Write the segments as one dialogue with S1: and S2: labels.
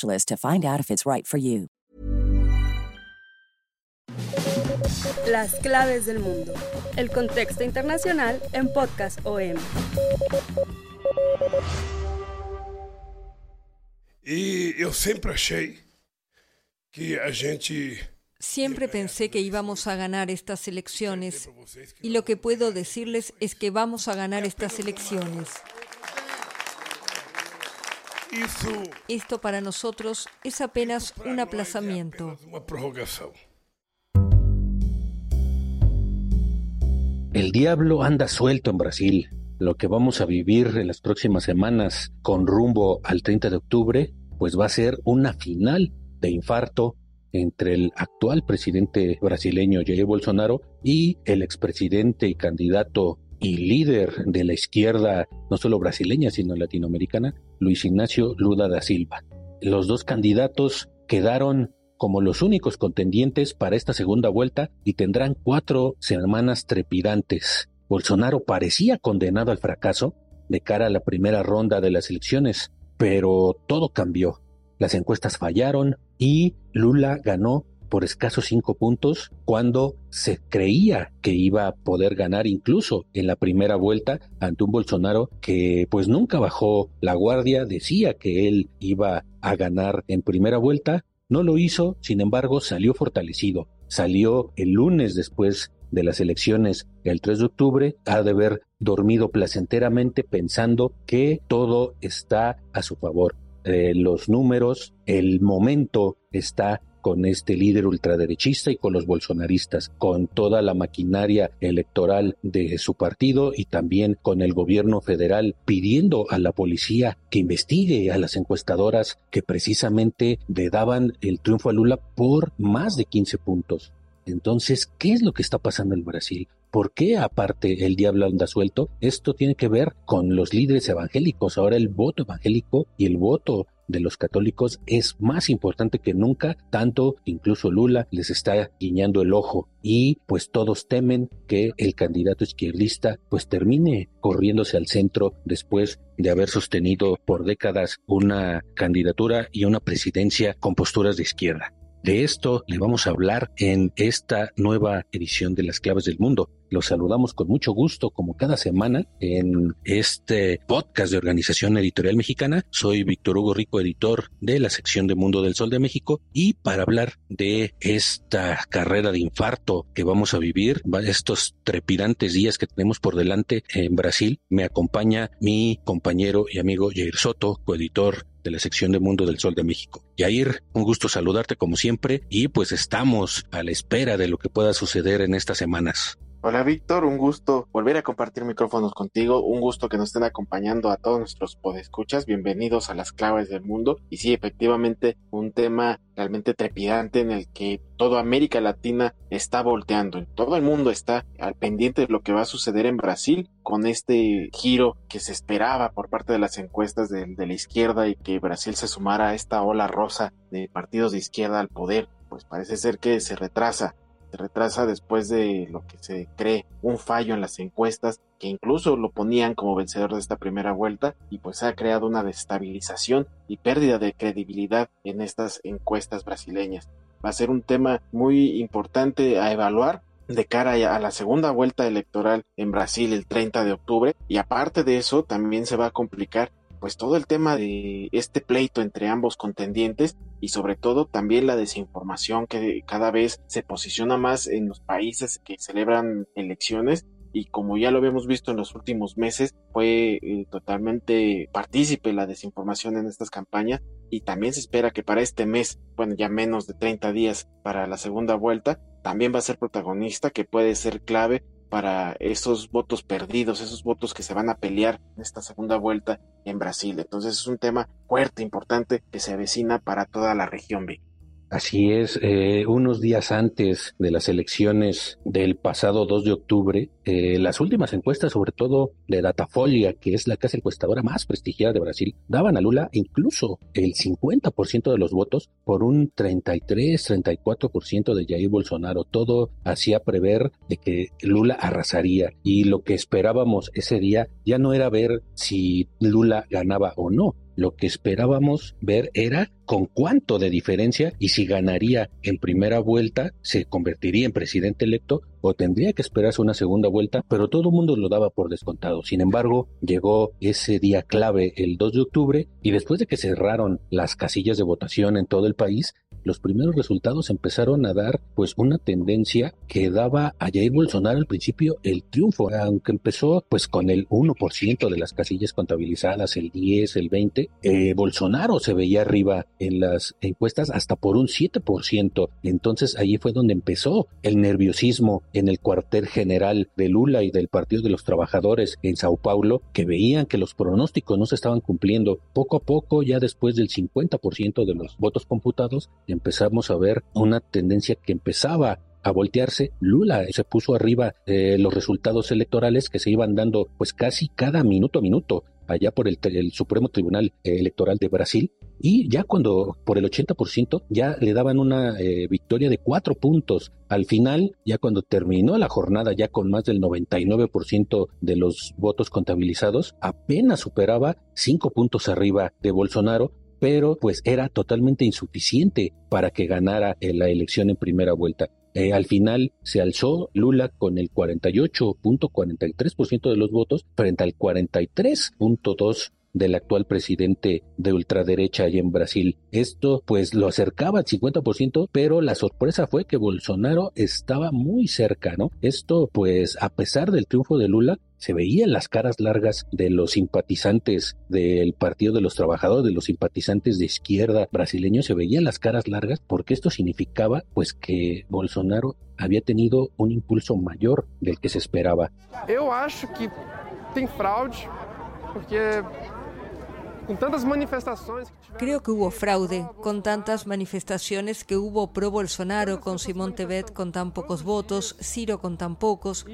S1: to find out if it's right for you.
S2: Las claves del mundo. El contexto internacional en Podcast OM.
S3: E eu sempre achei que a gente
S4: Siempre pensé que íbamos a ganar estas elecciones y lo que puedo decirles es que vamos a ganar estas elecciones. Esto para nosotros es apenas un aplazamiento.
S5: El diablo anda suelto en Brasil. Lo que vamos a vivir en las próximas semanas con rumbo al 30 de octubre, pues va a ser una final de infarto entre el actual presidente brasileño Jair Bolsonaro y el expresidente y candidato y líder de la izquierda, no solo brasileña, sino latinoamericana, Luis Ignacio Lula da Silva. Los dos candidatos quedaron como los únicos contendientes para esta segunda vuelta y tendrán cuatro semanas trepidantes. Bolsonaro parecía condenado al fracaso de cara a la primera ronda de las elecciones, pero todo cambió. Las encuestas fallaron y Lula ganó por escasos cinco puntos cuando se creía que iba a poder ganar incluso en la primera vuelta ante un Bolsonaro que pues nunca bajó la guardia, decía que él iba a ganar en primera vuelta, no lo hizo, sin embargo salió fortalecido, salió el lunes después de las elecciones el 3 de octubre, ha de haber dormido placenteramente pensando que todo está a su favor. Eh, los números, el momento está con este líder ultraderechista y con los bolsonaristas, con toda la maquinaria electoral de su partido y también con el gobierno federal pidiendo a la policía que investigue a las encuestadoras que precisamente le daban el triunfo a Lula por más de 15 puntos. Entonces, ¿qué es lo que está pasando en Brasil? ¿Por qué aparte el diablo anda suelto? Esto tiene que ver con los líderes evangélicos. Ahora el voto evangélico y el voto de los católicos es más importante que nunca, tanto incluso Lula les está guiñando el ojo y pues todos temen que el candidato izquierdista pues termine corriéndose al centro después de haber sostenido por décadas una candidatura y una presidencia con posturas de izquierda. De esto le vamos a hablar en esta nueva edición de Las Claves del Mundo. Los saludamos con mucho gusto, como cada semana, en este podcast de Organización Editorial Mexicana. Soy Víctor Hugo Rico, editor de la sección de Mundo del Sol de México, y para hablar de esta carrera de infarto que vamos a vivir, estos trepidantes días que tenemos por delante en Brasil, me acompaña mi compañero y amigo Jair Soto, coeditor de la sección de Mundo del Sol de México. Yair, un gusto saludarte como siempre y pues estamos a la espera de lo que pueda suceder en estas semanas.
S6: Hola Víctor, un gusto volver a compartir micrófonos contigo, un gusto que nos estén acompañando a todos nuestros podescuchas, bienvenidos a las claves del mundo. Y sí, efectivamente un tema realmente trepidante en el que toda América Latina está volteando, todo el mundo está al pendiente de lo que va a suceder en Brasil con este giro que se esperaba por parte de las encuestas de, de la izquierda y que Brasil se sumara a esta ola rosa de partidos de izquierda al poder, pues parece ser que se retrasa retrasa después de lo que se cree un fallo en las encuestas que incluso lo ponían como vencedor de esta primera vuelta y pues ha creado una destabilización y pérdida de credibilidad en estas encuestas brasileñas. Va a ser un tema muy importante a evaluar de cara a la segunda vuelta electoral en Brasil el 30 de octubre y aparte de eso también se va a complicar pues todo el tema de este pleito entre ambos contendientes y sobre todo también la desinformación que cada vez se posiciona más en los países que celebran elecciones y como ya lo habíamos visto en los últimos meses, fue eh, totalmente partícipe la desinformación en estas campañas y también se espera que para este mes, bueno, ya menos de 30 días para la segunda vuelta, también va a ser protagonista que puede ser clave para esos votos perdidos, esos votos que se van a pelear en esta segunda vuelta en Brasil. Entonces es un tema fuerte, importante, que se avecina para toda la región.
S5: Así es, eh, unos días antes de las elecciones del pasado 2 de octubre, eh, las últimas encuestas, sobre todo de Datafolia, que es la casa encuestadora más prestigiada de Brasil, daban a Lula incluso el 50% de los votos por un 33-34% de Jair Bolsonaro. Todo hacía prever de que Lula arrasaría y lo que esperábamos ese día ya no era ver si Lula ganaba o no, lo que esperábamos ver era con cuánto de diferencia y si ganaría en primera vuelta, se convertiría en presidente electo o tendría que esperarse una segunda vuelta, pero todo el mundo lo daba por descontado. Sin embargo, llegó ese día clave el 2 de octubre y después de que cerraron las casillas de votación en todo el país, los primeros resultados empezaron a dar pues una tendencia que daba a Jair Bolsonaro al principio el triunfo, aunque empezó pues con el 1% de las casillas contabilizadas, el 10, el 20, eh, Bolsonaro se veía arriba en las encuestas hasta por un 7%. Entonces ahí fue donde empezó el nerviosismo en el cuartel general de Lula y del Partido de los Trabajadores en Sao Paulo, que veían que los pronósticos no se estaban cumpliendo. Poco a poco, ya después del 50% de los votos computados, empezamos a ver una tendencia que empezaba a voltearse. Lula se puso arriba de los resultados electorales que se iban dando pues casi cada minuto a minuto allá por el, Supremo Tribunal Electoral de Brasil y ya cuando por el 80% ya le daban una eh, victoria de cuatro puntos. Al final, ya cuando terminó la jornada ya con más del 99% de los votos contabilizados, apenas superaba cinco puntos arriba de Bolsonaro pero pues era totalmente insuficiente para que ganara eh, la elección en primera vuelta. Eh, al final se alzó Lula con el 48.43% de los votos frente al 43.2% del actual presidente de ultraderecha allá en Brasil. Esto pues lo acercaba al 50%, pero la sorpresa fue que Bolsonaro estaba muy cerca, ¿no? Esto pues a pesar del triunfo de Lula, se veían las caras largas de los simpatizantes del Partido de los Trabajadores, de los simpatizantes de izquierda brasileños, se veían las caras largas porque esto significaba pues que Bolsonaro había tenido un impulso mayor del que se esperaba.
S7: Yo acho que tem fraude porque
S4: Creo que hubo fraude con tantas manifestaciones que hubo pro Bolsonaro con Simón Tebet con tan pocos votos, Ciro con tan pocos.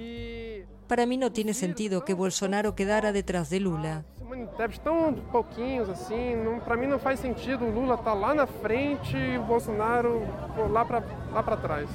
S4: Para mí no tiene sentido que Bolsonaro quedara detrás de Lula.
S7: para mí no faz sentido Lula está lá na frente y Bolsonaro lá para lá para trás.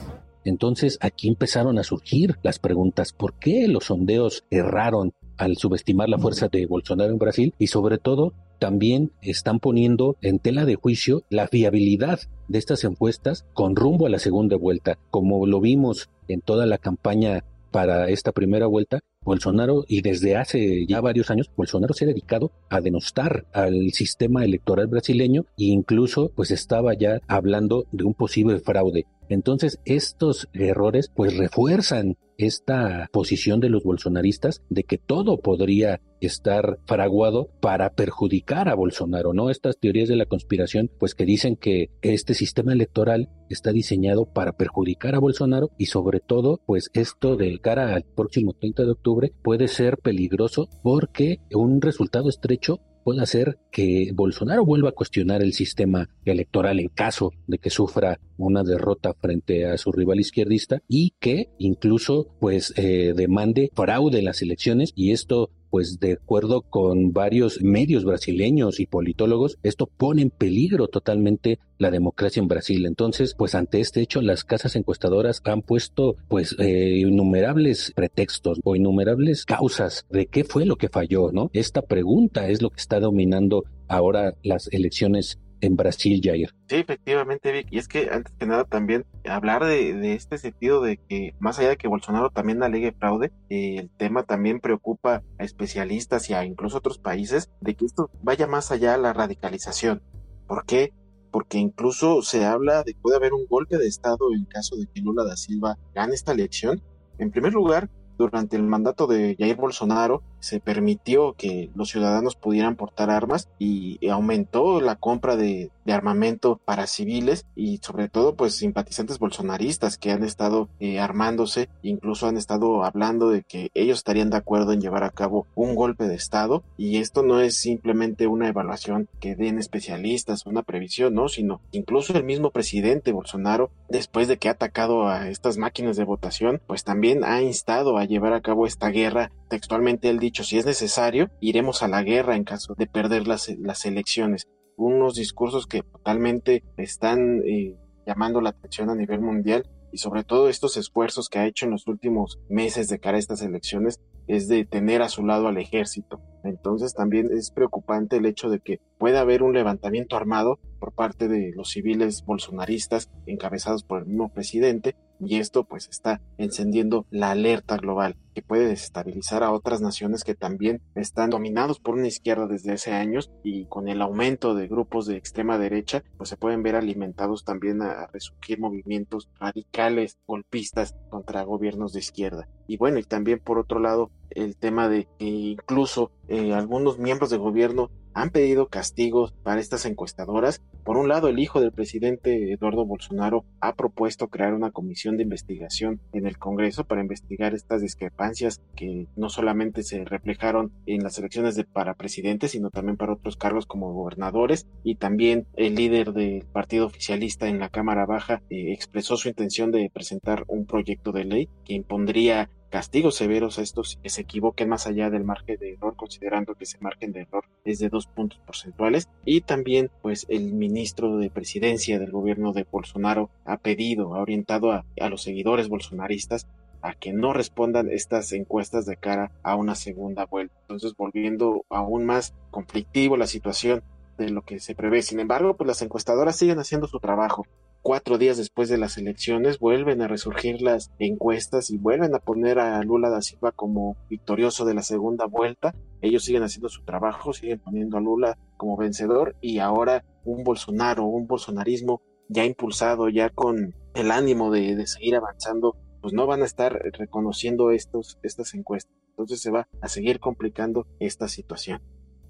S5: Entonces aquí empezaron a surgir las preguntas, ¿por qué los sondeos erraron al subestimar la fuerza de Bolsonaro en Brasil? Y sobre todo, también están poniendo en tela de juicio la fiabilidad de estas encuestas con rumbo a la segunda vuelta, como lo vimos en toda la campaña para esta primera vuelta, Bolsonaro, y desde hace ya varios años, Bolsonaro se ha dedicado a denostar al sistema electoral brasileño e incluso pues estaba ya hablando de un posible fraude. Entonces estos errores pues refuerzan esta posición de los bolsonaristas de que todo podría estar fraguado para perjudicar a Bolsonaro, ¿no? Estas teorías de la conspiración, pues que dicen que este sistema electoral está diseñado para perjudicar a Bolsonaro y sobre todo, pues esto de cara al próximo 30 de octubre puede ser peligroso porque un resultado estrecho puede hacer que Bolsonaro vuelva a cuestionar el sistema electoral en caso de que sufra una derrota frente a su rival izquierdista y que incluso pues eh, demande fraude en las elecciones y esto pues de acuerdo con varios medios brasileños y politólogos, esto pone en peligro totalmente la democracia en Brasil. Entonces, pues ante este hecho, las casas encuestadoras han puesto pues eh, innumerables pretextos o innumerables causas de qué fue lo que falló, ¿no? Esta pregunta es lo que está dominando ahora las elecciones en Brasil, Jair.
S6: Sí, efectivamente, Vic. Y es que antes que nada también hablar de, este sentido de que más allá de que Bolsonaro también alegue fraude, eh, el tema también preocupa a especialistas y a incluso otros países de que esto vaya más allá de la radicalización. ¿Por qué? Porque incluso se habla de que puede haber un golpe de Estado en caso de que Lula da Silva gane esta elección. En primer lugar, durante el mandato de Jair Bolsonaro se permitió que los ciudadanos pudieran portar armas y aumentó la compra de, armamento para civiles y sobre todo pues simpatizantes bolsonaristas que han estado eh, armándose, incluso han estado hablando de que ellos estarían de acuerdo en llevar a cabo un golpe de Estado y esto no es simplemente una evaluación que den especialistas, una previsión, no, sino incluso el mismo presidente Bolsonaro después de que ha atacado a estas máquinas de votación pues también ha instado a llevar a cabo esta guerra. Textualmente él dicho, si es necesario, iremos a la guerra en caso de perder las, las elecciones. Unos discursos que totalmente están eh, llamando la atención a nivel mundial y sobre todo estos esfuerzos que ha hecho en los últimos meses de cara a estas elecciones es de tener a su lado al ejército. Entonces también es preocupante el hecho de que pueda haber un levantamiento armado por parte de los civiles bolsonaristas encabezados por el mismo presidente y esto pues está encendiendo la alerta global que puede desestabilizar a otras naciones que también están dominados por una izquierda desde hace años y con el aumento de grupos de extrema derecha pues se pueden ver alimentados también a resurgir movimientos radicales golpistas contra gobiernos de izquierda. Y bueno y también por otro lado el tema de que incluso eh, algunos miembros de gobierno han pedido castigos para estas encuestadoras. Por un lado, el hijo del presidente Eduardo Bolsonaro ha propuesto crear una comisión de investigación en el Congreso para investigar estas discrepancias que no solamente se reflejaron en las elecciones de para presidente, sino también para otros cargos como gobernadores. Y también el líder del partido oficialista en la Cámara Baja eh, expresó su intención de presentar un proyecto de ley que impondría castigos severos a estos que se equivoquen más allá del margen de error, considerando que ese margen de error es de dos puntos porcentuales. Y también, pues, el ministro de presidencia del gobierno de Bolsonaro ha pedido, ha orientado a, a los seguidores bolsonaristas a que no respondan estas encuestas de cara a una segunda vuelta. Entonces, volviendo aún más conflictivo la situación de lo que se prevé. Sin embargo, pues las encuestadoras siguen haciendo su trabajo cuatro días después de las elecciones vuelven a resurgir las encuestas y vuelven a poner a Lula da Silva como victorioso de la segunda vuelta. Ellos siguen haciendo su trabajo, siguen poniendo a Lula como vencedor y ahora un Bolsonaro, un bolsonarismo ya impulsado, ya con el ánimo de, seguir avanzando, pues no van a estar reconociendo estos, estas encuestas. Entonces se va a seguir complicando esta situación.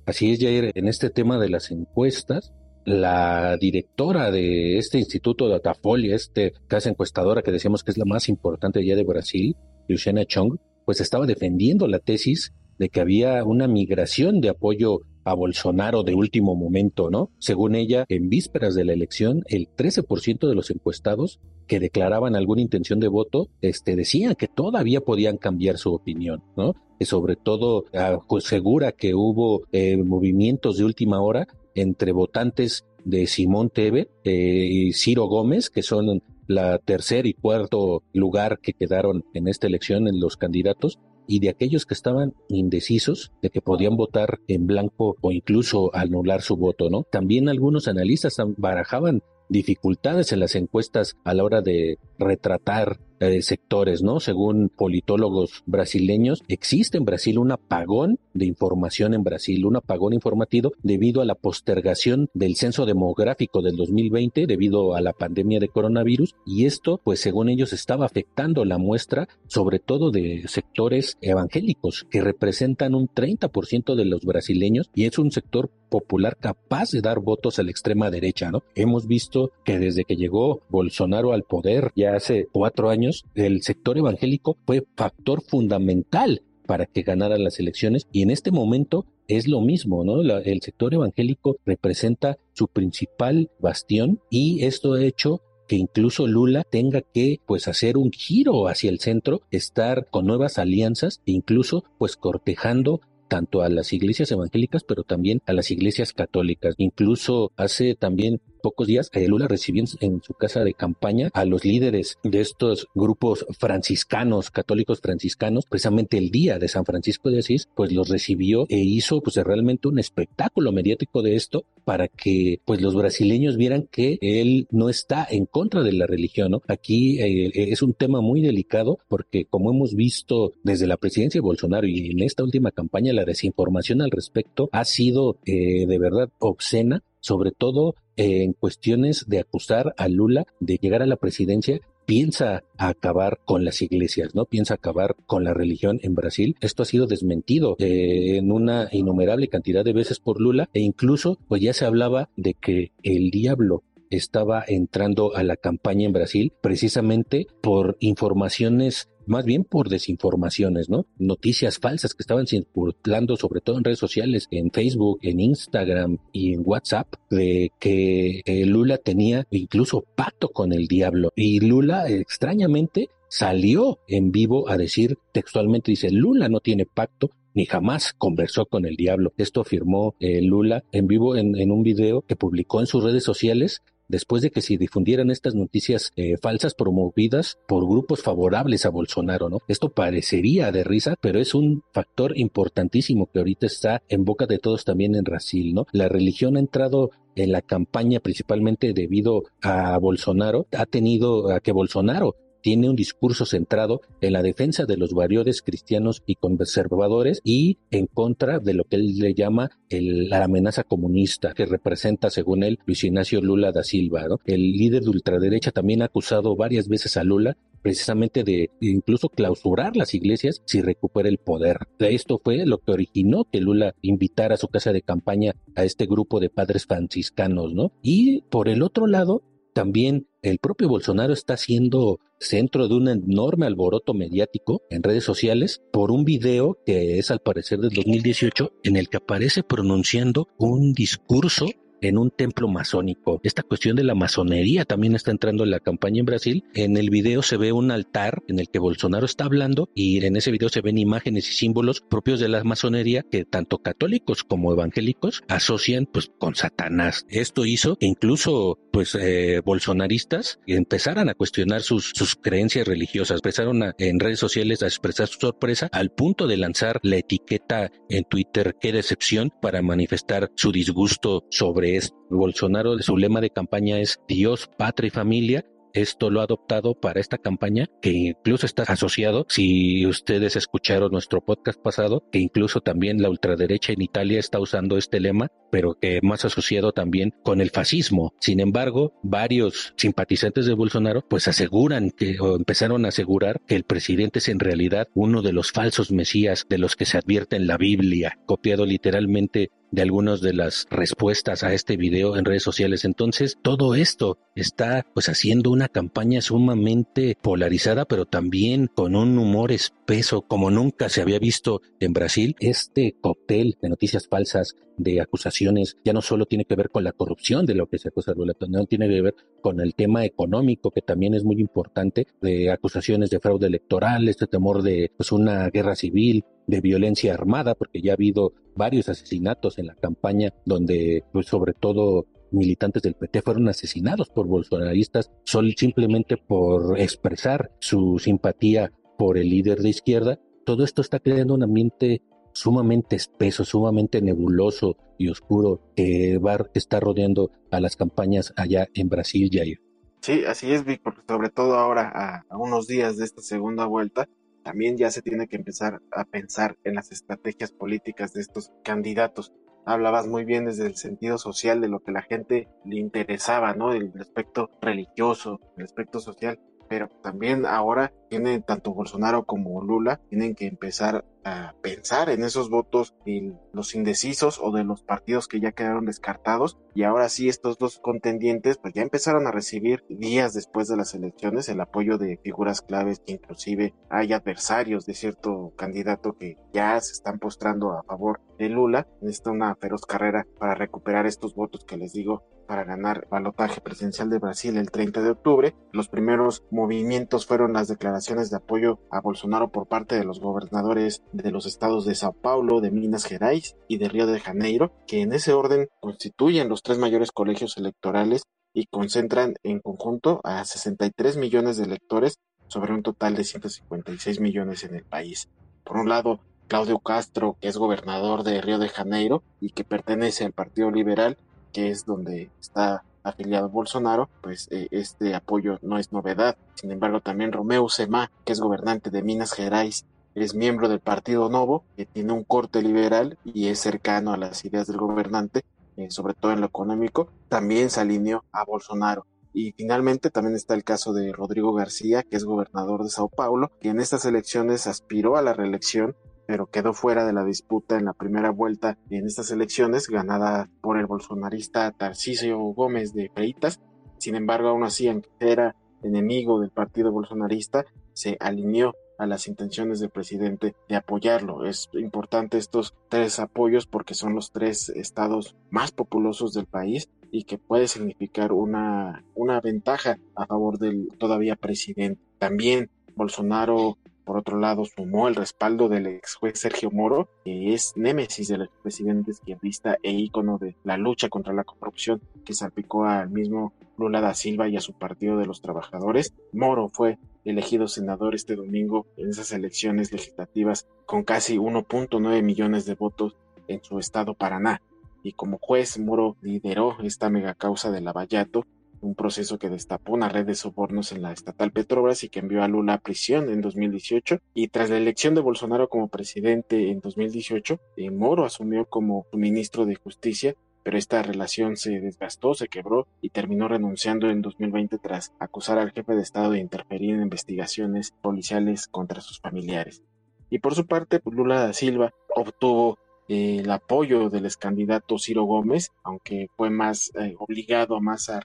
S5: Así es, Jair, en este tema de las encuestas, la directora de este instituto de Datafolia, este casa encuestadora que decíamos que es la más importante ya de Brasil, Luciana Chong, pues estaba defendiendo la tesis de que había una migración de apoyo a Bolsonaro de último momento, ¿no? Según ella, en vísperas de la elección, el 13% de los encuestados que declaraban alguna intención de voto, este, decían que todavía podían cambiar su opinión, ¿no? Sobre todo asegura que hubo eh, movimientos de última hora entre votantes de Simón Teve eh, y Ciro Gómez, que son la tercer y cuarto lugar que quedaron en esta elección en los candidatos, y de aquellos que estaban indecisos de que podían votar en blanco o incluso anular su voto, ¿no? También algunos analistas barajaban dificultades en las encuestas a la hora de retratar eh, sectores, ¿no? Según politólogos brasileños, existe en Brasil un apagón de información en Brasil, un apagón informativo debido a la postergación del censo demográfico del 2020 debido a la pandemia de coronavirus y esto, pues según ellos, estaba afectando la muestra, sobre todo de sectores evangélicos que representan un 30% de los brasileños y es un sector popular capaz de dar votos a la extrema derecha, ¿no? Hemos visto que desde que llegó Bolsonaro al poder ya hace cuatro años el sector evangélico fue factor fundamental para que ganaran las elecciones y en este momento es lo mismo, ¿no? el sector evangélico representa su principal bastión y esto ha hecho que incluso Lula tenga que pues hacer un giro hacia el centro, estar con nuevas alianzas e incluso pues cortejando tanto a las iglesias evangélicas, pero también a las iglesias católicas. Incluso hace también pocos días, eh, Lula recibió en, su casa de campaña a los líderes de estos grupos franciscanos, católicos franciscanos, precisamente el día de San Francisco de Asís, pues los recibió e hizo pues realmente un espectáculo mediático de esto para que pues los brasileños vieran que él no está en contra de la religión, ¿no? Aquí eh, es un tema muy delicado porque como hemos visto desde la presidencia de Bolsonaro y en esta última campaña la desinformación al respecto ha sido eh, de verdad obscena sobre todo en cuestiones de acusar a Lula de llegar a la presidencia piensa acabar con las iglesias, ¿no? Piensa acabar con la religión en Brasil. Esto ha sido desmentido eh, en una innumerable cantidad de veces por Lula e incluso pues ya se hablaba de que el diablo estaba entrando a la campaña en Brasil precisamente por informaciones más bien por desinformaciones, ¿no? Noticias falsas que estaban circulando sobre todo en redes sociales, en Facebook, en Instagram y en WhatsApp, de que eh, Lula tenía incluso pacto con el diablo. Y Lula, extrañamente, salió en vivo a decir textualmente, dice, Lula no tiene pacto, ni jamás conversó con el diablo. Esto afirmó eh, Lula en vivo en, en, un video que publicó en sus redes sociales después de que se difundieran estas noticias eh, falsas promovidas por grupos favorables a Bolsonaro, ¿no? Esto parecería de risa, pero es un factor importantísimo que ahorita está en boca de todos también en Brasil, ¿no? La religión ha entrado en la campaña principalmente debido a Bolsonaro, ha tenido a que Bolsonaro tiene un discurso centrado en la defensa de los valores cristianos y conservadores y en contra de lo que él le llama la amenaza comunista que representa, según él, Luis Ignacio Lula da Silva. El líder de ultraderecha también ha acusado varias veces a Lula precisamente de incluso clausurar las iglesias si recupera el poder. Esto fue lo que originó que Lula invitara a su casa de campaña a este grupo de padres franciscanos, ¿no? Y por el otro lado, también el propio Bolsonaro está siendo centro de un enorme alboroto mediático en redes sociales por un video que es al parecer del 2018 en el que aparece pronunciando un discurso en un templo masónico. Esta cuestión de la masonería también está entrando en la campaña en Brasil. En el video se ve un altar en el que Bolsonaro está hablando y en ese video se ven imágenes y símbolos propios de la masonería que tanto católicos como evangélicos asocian pues con Satanás. Esto hizo que incluso pues eh, bolsonaristas empezaran a cuestionar sus, sus creencias religiosas, empezaron en redes sociales a expresar su sorpresa al punto de lanzar la etiqueta en Twitter qué decepción para manifestar su disgusto sobre Bolsonaro, su lema de campaña es Dios, patria y familia, esto lo ha adoptado para esta campaña, que incluso está asociado, si ustedes escucharon nuestro podcast pasado, que incluso también la ultraderecha en Italia está usando este lema, pero que más asociado también con el fascismo. Sin embargo, varios simpatizantes de Bolsonaro pues aseguran que, o empezaron a asegurar que el presidente es en realidad uno de los falsos mesías de los que se advierte en la Biblia, copiado literalmente de algunas de las respuestas a este video en redes sociales. Entonces, todo esto está pues haciendo una campaña sumamente polarizada, pero también con un humor espeso como nunca se había visto en Brasil. Este cóctel de noticias falsas, de acusaciones, ya no solo tiene que ver con la corrupción de lo que se acusa Lula, no tiene que ver con el tema económico, que también es muy importante, de acusaciones de fraude electoral, este temor de pues, una guerra civil, de violencia armada, porque ya ha habido varios asesinatos en la campaña donde, pues, sobre todo militantes del PT fueron asesinados por bolsonaristas solo simplemente por expresar su simpatía por el líder de izquierda. Todo esto está creando un ambiente sumamente espeso, sumamente nebuloso y oscuro que va a estar rodeando a las campañas allá en Brasil, Jair.
S6: Sí, así es, Vic, porque sobre todo ahora, a, unos días de esta segunda vuelta, también ya se tiene que empezar a pensar en las estrategias políticas de estos candidatos. Hablabas muy bien desde el sentido social de lo que la gente le interesaba, ¿no? El aspecto religioso, el aspecto social, pero también ahora tiene tanto Bolsonaro como Lula tienen que empezar a pensar en esos votos de los indecisos o de los partidos que ya quedaron descartados. Y ahora sí estos dos contendientes pues ya empezaron a recibir días después de las elecciones el apoyo de figuras claves que inclusive hay adversarios de cierto candidato que ya se están postrando a favor de Lula en esta una feroz carrera para recuperar estos votos que les digo para ganar balotaje presidencial de Brasil el 30 de octubre. Los primeros movimientos fueron las declaraciones de apoyo a Bolsonaro por parte de los gobernadores de los estados de Sao Paulo, de Minas Gerais y de Río de Janeiro, que en ese orden constituyen los tres mayores colegios electorales y concentran en conjunto a 63 millones de electores sobre un total de 156 millones en el país. Por un lado, Claudio Castro, que es gobernador de Río de Janeiro y que pertenece al Partido Liberal, que es donde está afiliado Bolsonaro, pues eh, este apoyo no es novedad. Sin embargo, también Romeo Semá, que es gobernante de Minas Gerais, es miembro del Partido Novo, que tiene un corte liberal y es cercano a las ideas del gobernante, eh, sobre todo en lo económico, también se alineó a Bolsonaro. Y finalmente también está el caso de Rodrigo García, que es gobernador de Sao Paulo, que en estas elecciones aspiró a la reelección, pero quedó fuera de la disputa en la primera vuelta en estas elecciones, ganada por el bolsonarista Tarcisio Gómez de Freitas. Sin embargo, aún así, aunque era enemigo del partido bolsonarista, se alineó a las intenciones del presidente de apoyarlo. Es importante estos tres apoyos porque son los tres estados más populosos del país y que puede significar una, una ventaja a favor del todavía presidente. También Bolsonaro por otro lado, sumó el respaldo del ex juez Sergio Moro, que es némesis del expresidente izquierdista e ícono de la lucha contra la corrupción que salpicó al mismo Lula da Silva y a su Partido de los Trabajadores. Moro fue elegido senador este domingo en esas elecciones legislativas con casi 1.9 millones de votos en su estado Paraná. Y como juez, Moro lideró esta mega causa del Lavallato, un proceso que destapó una red de sobornos en la estatal Petrobras y que envió a Lula a prisión en 2018. Y tras la elección de Bolsonaro como presidente en 2018, eh, Moro asumió como ministro de Justicia pero esta relación se desgastó, se quebró y terminó renunciando en 2020 tras acusar al jefe de Estado de interferir en investigaciones policiales contra sus familiares. Y por su parte, pues, Lula da Silva obtuvo el apoyo del ex candidato Ciro Gómez, aunque fue más eh, obligado más a.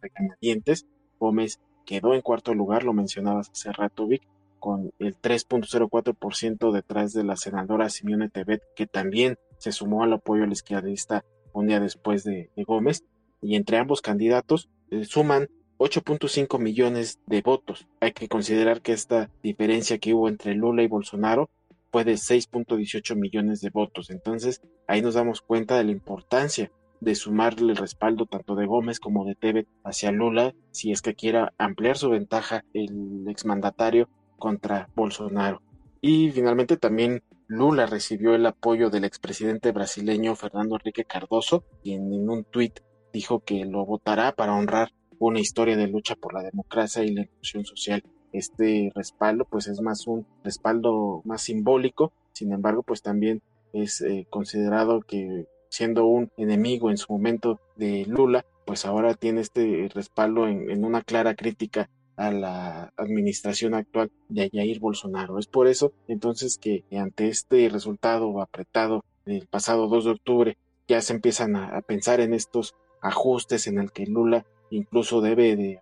S6: Gómez quedó en cuarto lugar, lo mencionabas hace rato, Vic, con el 3.04% detrás de la senadora Simeone Tebet, que también se sumó al apoyo al izquierdista un día después de, Gómez, y entre ambos candidatos eh, suman 8.5 millones de votos. Hay que considerar que esta diferencia que hubo entre Lula y Bolsonaro fue de 6.18 millones de votos. Entonces, ahí nos damos cuenta de la importancia de sumarle el respaldo tanto de Gómez como de Tebet hacia Lula, si es que quiera ampliar su ventaja el exmandatario contra Bolsonaro. Y finalmente también Lula recibió el apoyo del expresidente brasileño Fernando Enrique Cardoso, quien en un tuit dijo que lo votará para honrar una historia de lucha por la democracia y la inclusión social. Este respaldo pues es más un respaldo más simbólico, sin embargo pues también es eh, considerado que siendo un enemigo en su momento de Lula, pues ahora tiene este respaldo en una clara crítica a la administración actual de Jair Bolsonaro. Es por eso entonces que ante este resultado apretado del pasado 2 de octubre ya se empiezan a, pensar en estos ajustes en el que Lula incluso debe de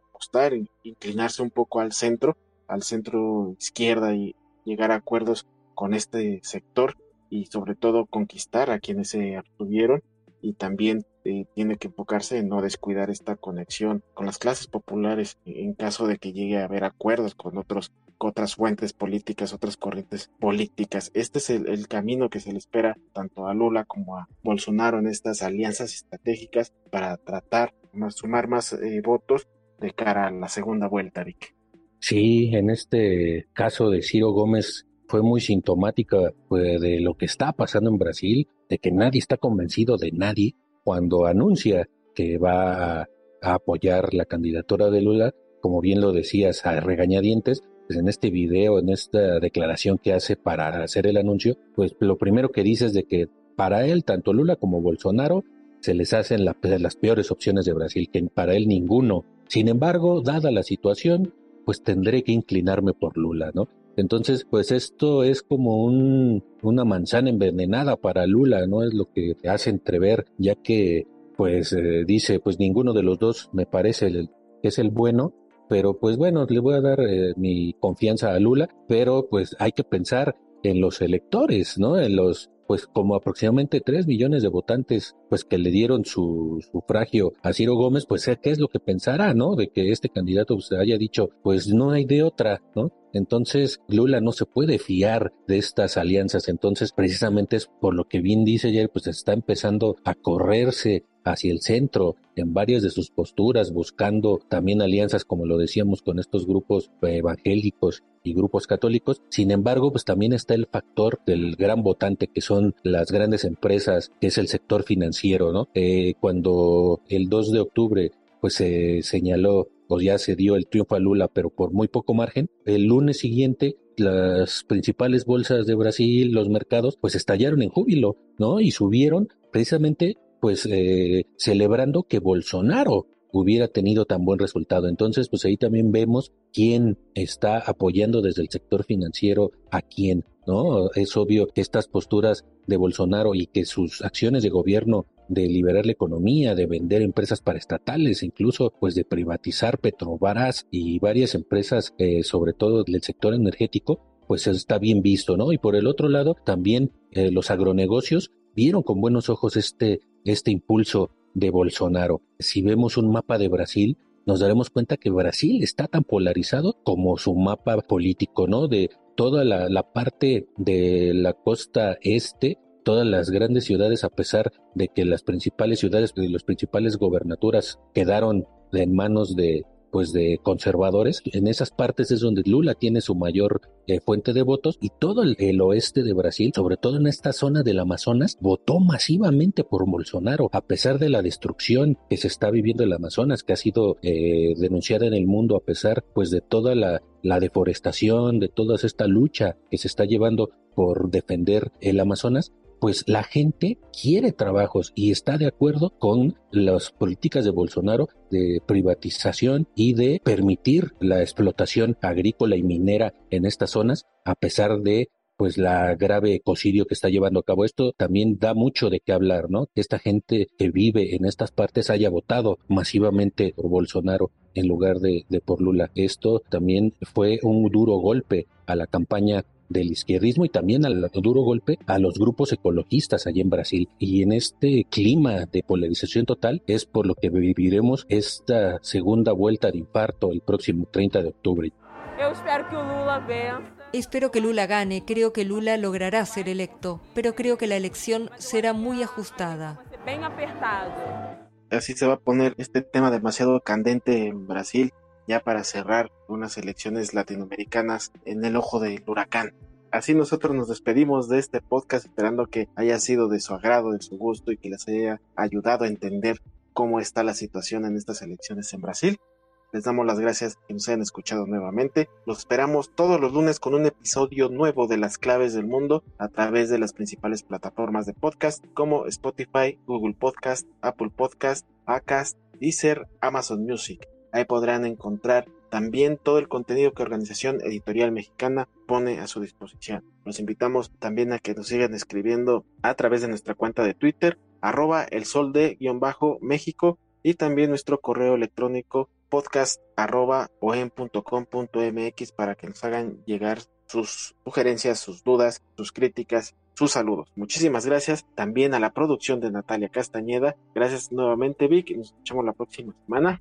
S6: inclinarse un poco al centro, al centro izquierda y llegar a acuerdos con este sector y sobre todo conquistar a quienes se abstuvieron y también eh, tiene que enfocarse en no descuidar esta conexión con las clases populares en caso de que llegue a haber acuerdos con otros otras fuentes políticas, otras corrientes políticas. Este es el, camino que se le espera tanto a Lula como a Bolsonaro en estas alianzas estratégicas para tratar sumar más eh, votos de cara a la segunda vuelta, Vic.
S5: Sí, en este caso de Ciro Gómez fue muy sintomática pues, de lo que está pasando en Brasil, de que nadie está convencido de nadie cuando anuncia que va a, apoyar la candidatura de Lula, como bien lo decías, a regañadientes, pues en este video, en esta declaración que hace para hacer el anuncio, pues lo primero que dice es de que para él, tanto Lula como Bolsonaro, se les hacen las peores opciones de Brasil, que para él ninguno. Sin embargo, dada la situación, pues tendré que inclinarme por Lula, ¿no? Entonces, pues esto es como un, una manzana envenenada para Lula, ¿no? Es lo que hace entrever, ya que, pues, eh, dice, pues ninguno de los dos me parece el, es el bueno, pero pues bueno, le voy a dar eh, mi confianza a Lula, pero pues hay que pensar en los electores, ¿no? En los pues como aproximadamente 3 millones de votantes pues que le dieron su sufragio a Ciro Gómez, pues qué es lo que pensará, ¿no? De que este candidato pues, haya dicho, pues no hay de otra, ¿no? Entonces Lula no se puede fiar de estas alianzas, entonces precisamente es por lo que bien dice ayer, pues está empezando a correrse hacia el centro en varias de sus posturas, buscando también alianzas, como lo decíamos, con estos grupos evangélicos y grupos católicos. Sin embargo, pues también está el factor del gran votante, que son las grandes empresas, que es el sector financiero, ¿no? Eh, cuando el 2 de octubre pues se señaló o ya se dio el triunfo a Lula, pero por muy poco margen. El lunes siguiente, las principales bolsas de Brasil, los mercados, pues estallaron en júbilo, ¿no? Y subieron precisamente, pues, eh, celebrando que Bolsonaro hubiera tenido tan buen resultado. Entonces, pues ahí también vemos quién está apoyando desde el sector financiero a quién, ¿no? Es obvio que estas posturas de Bolsonaro y que sus acciones de gobierno de liberar la economía, de vender empresas paraestatales, incluso pues de privatizar Petrobras y varias empresas, eh, sobre todo del sector energético, pues está bien visto, ¿no? Y por el otro lado, también eh, los agronegocios vieron con buenos ojos este, este impulso de Bolsonaro. Si vemos un mapa de Brasil, nos daremos cuenta que Brasil está tan polarizado como su mapa político, ¿no? De toda la, parte de la costa este todas las grandes ciudades, a pesar de que las principales ciudades y las principales gobernaturas quedaron en manos de pues de conservadores, en esas partes es donde Lula tiene su mayor eh, fuente de votos y todo el, oeste de Brasil, sobre todo en esta zona del Amazonas, votó masivamente por Bolsonaro, a pesar de la destrucción que se está viviendo en el Amazonas, que ha sido eh, denunciada en el mundo, a pesar pues de toda la, la deforestación, de toda esta lucha que se está llevando por defender el Amazonas, pues la gente quiere trabajos y está de acuerdo con las políticas de Bolsonaro de privatización y de permitir la explotación agrícola y minera en estas zonas, a pesar de pues la grave ecocidio que está llevando a cabo. Esto también da mucho de qué hablar, ¿no? Que esta gente que vive en estas partes haya votado masivamente por Bolsonaro en lugar de, de por Lula. Esto también fue un duro golpe a la campaña del izquierdismo y también al duro golpe a los grupos ecologistas allí en Brasil. Y en este clima de polarización total es por lo que viviremos esta segunda vuelta de infarto el próximo 30 de octubre.
S2: Yo espero que Lula
S4: Espero que Lula gane, creo que Lula logrará ser electo, pero creo que la elección será muy ajustada.
S6: Así se va a poner este tema demasiado candente en Brasil ya para cerrar unas elecciones latinoamericanas en el ojo del huracán. Así nosotros nos despedimos de este podcast esperando que haya sido de su agrado, de su gusto y que les haya ayudado a entender cómo está la situación en estas elecciones en Brasil. Les damos las gracias que nos hayan escuchado nuevamente. Los esperamos todos los lunes con un episodio nuevo de las claves del mundo a través de las principales plataformas de podcast como Spotify, Google Podcast, Apple Podcast, Acast, Deezer, Amazon Music. Ahí podrán encontrar también todo el contenido que Organización Editorial Mexicana pone a su disposición. Los invitamos también a que nos sigan escribiendo a través de nuestra cuenta de Twitter, arroba el sol de guion bajo México y también nuestro correo electrónico podcast arroba mx para que nos hagan llegar sus sugerencias, sus dudas, sus críticas, sus saludos. Muchísimas gracias también a la producción de Natalia Castañeda. Gracias nuevamente Vic nos escuchamos la próxima semana.